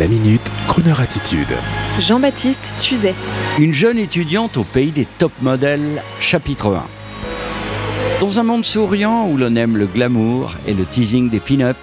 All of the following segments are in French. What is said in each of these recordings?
La minute, Kroneur attitude. Jean-Baptiste Tuzet. Une jeune étudiante au pays des top modèles, chapitre 1. Dans un monde souriant où l'on aime le glamour et le teasing des pin-up,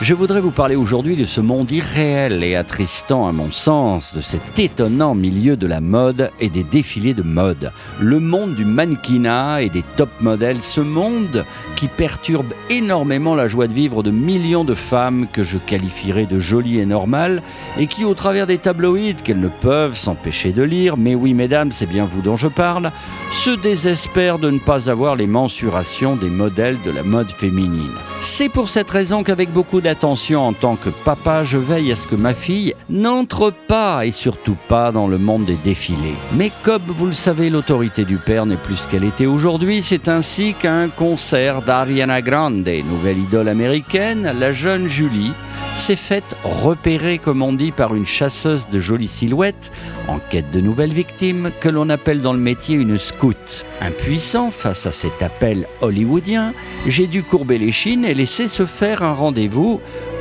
je voudrais vous parler aujourd'hui de ce monde irréel et attristant à mon sens, de cet étonnant milieu de la mode et des défilés de mode. Le monde du mannequinat et des top modèles, ce monde qui perturbe énormément la joie de vivre de millions de femmes que je qualifierais de jolies et normales et qui, au travers des tabloïds qu'elles ne peuvent s'empêcher de lire, mais oui mesdames, c'est bien vous dont je parle, se désespèrent de ne pas avoir les mensurations des modèles de la mode féminine. C'est pour cette raison qu'avec beaucoup d'attention en tant que papa, je veille à ce que ma fille n'entre pas et surtout pas dans le monde des défilés. Mais comme vous le savez, l'autorité du père n'est plus ce qu'elle était aujourd'hui. C'est ainsi qu'un concert d'Ariana Grande, nouvelle idole américaine, la jeune Julie, s'est faite repérer, comme on dit, par une chasseuse de jolies silhouettes en quête de nouvelles victimes que l'on appelle dans le métier une scout. Impuissant face à cet appel hollywoodien, j'ai dû courber les chines et laisser se faire un rendez-vous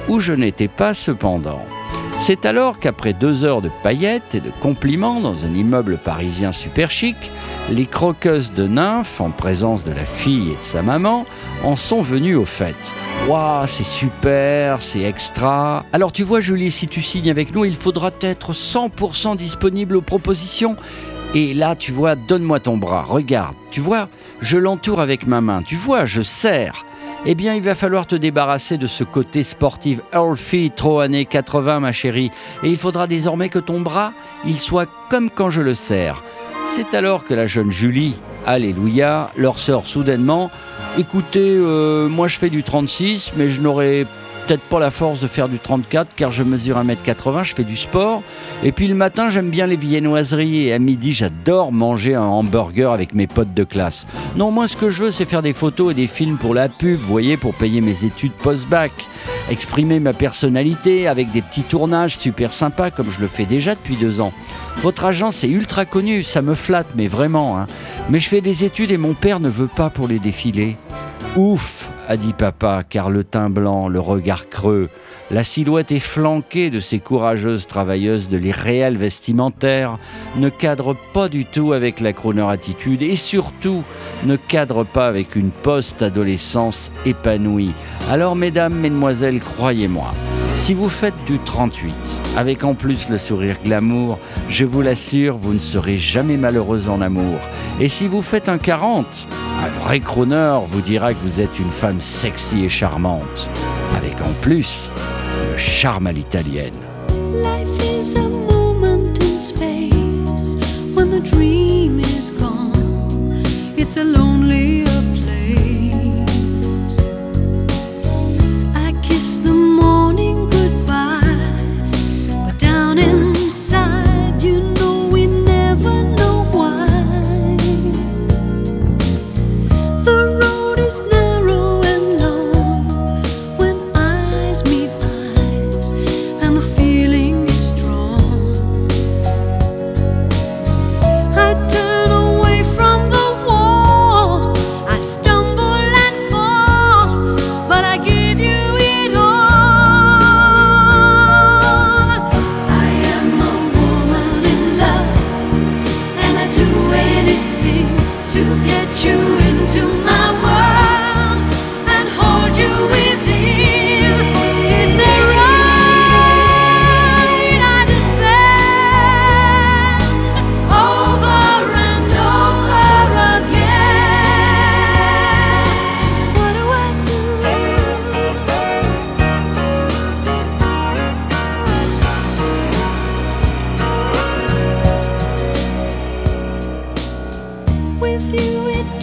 où je n'étais pas cependant. C'est alors qu'après deux heures de paillettes et de compliments dans un immeuble parisien super chic, les croqueuses de nymphes, en présence de la fille et de sa maman, en sont venues au fait. C'est super, c'est extra. Alors tu vois Julie, si tu signes avec nous, il faudra être 100% disponible aux propositions. Et là, tu vois, donne-moi ton bras, regarde. Tu vois, je l'entoure avec ma main. Tu vois, je serre. Eh bien, il va falloir te débarrasser de ce côté sportif Earthy trop années 80, ma chérie. Et il faudra désormais que ton bras, il soit comme quand je le serre. C'est alors que la jeune Julie, Alléluia, leur sort soudainement Écoutez, euh, moi je fais du 36, mais je n'aurais peut-être la force de faire du 34 car je mesure 1m80, je fais du sport. Et puis le matin, j'aime bien les viennoiseries et à midi, j'adore manger un hamburger avec mes potes de classe. Non, moi ce que je veux, c'est faire des photos et des films pour la pub, vous voyez, pour payer mes études post-bac. Exprimer ma personnalité avec des petits tournages super sympas comme je le fais déjà depuis deux ans. Votre agence est ultra connue, ça me flatte, mais vraiment. Hein. Mais je fais des études et mon père ne veut pas pour les défilés. Ouf, a dit papa, car le teint blanc, le regard creux, la silhouette efflanquée de ces courageuses travailleuses de l'irréel vestimentaire ne cadre pas du tout avec la crooner attitude et surtout ne cadre pas avec une post-adolescence épanouie. Alors mesdames, mesdemoiselles, croyez-moi, si vous faites du 38, avec en plus le sourire glamour, je vous l'assure, vous ne serez jamais malheureuse en amour. Et si vous faites un 40, un vrai crooner vous dira que vous êtes une femme sexy et charmante, en plus le charme à l'italienne. Is a do it.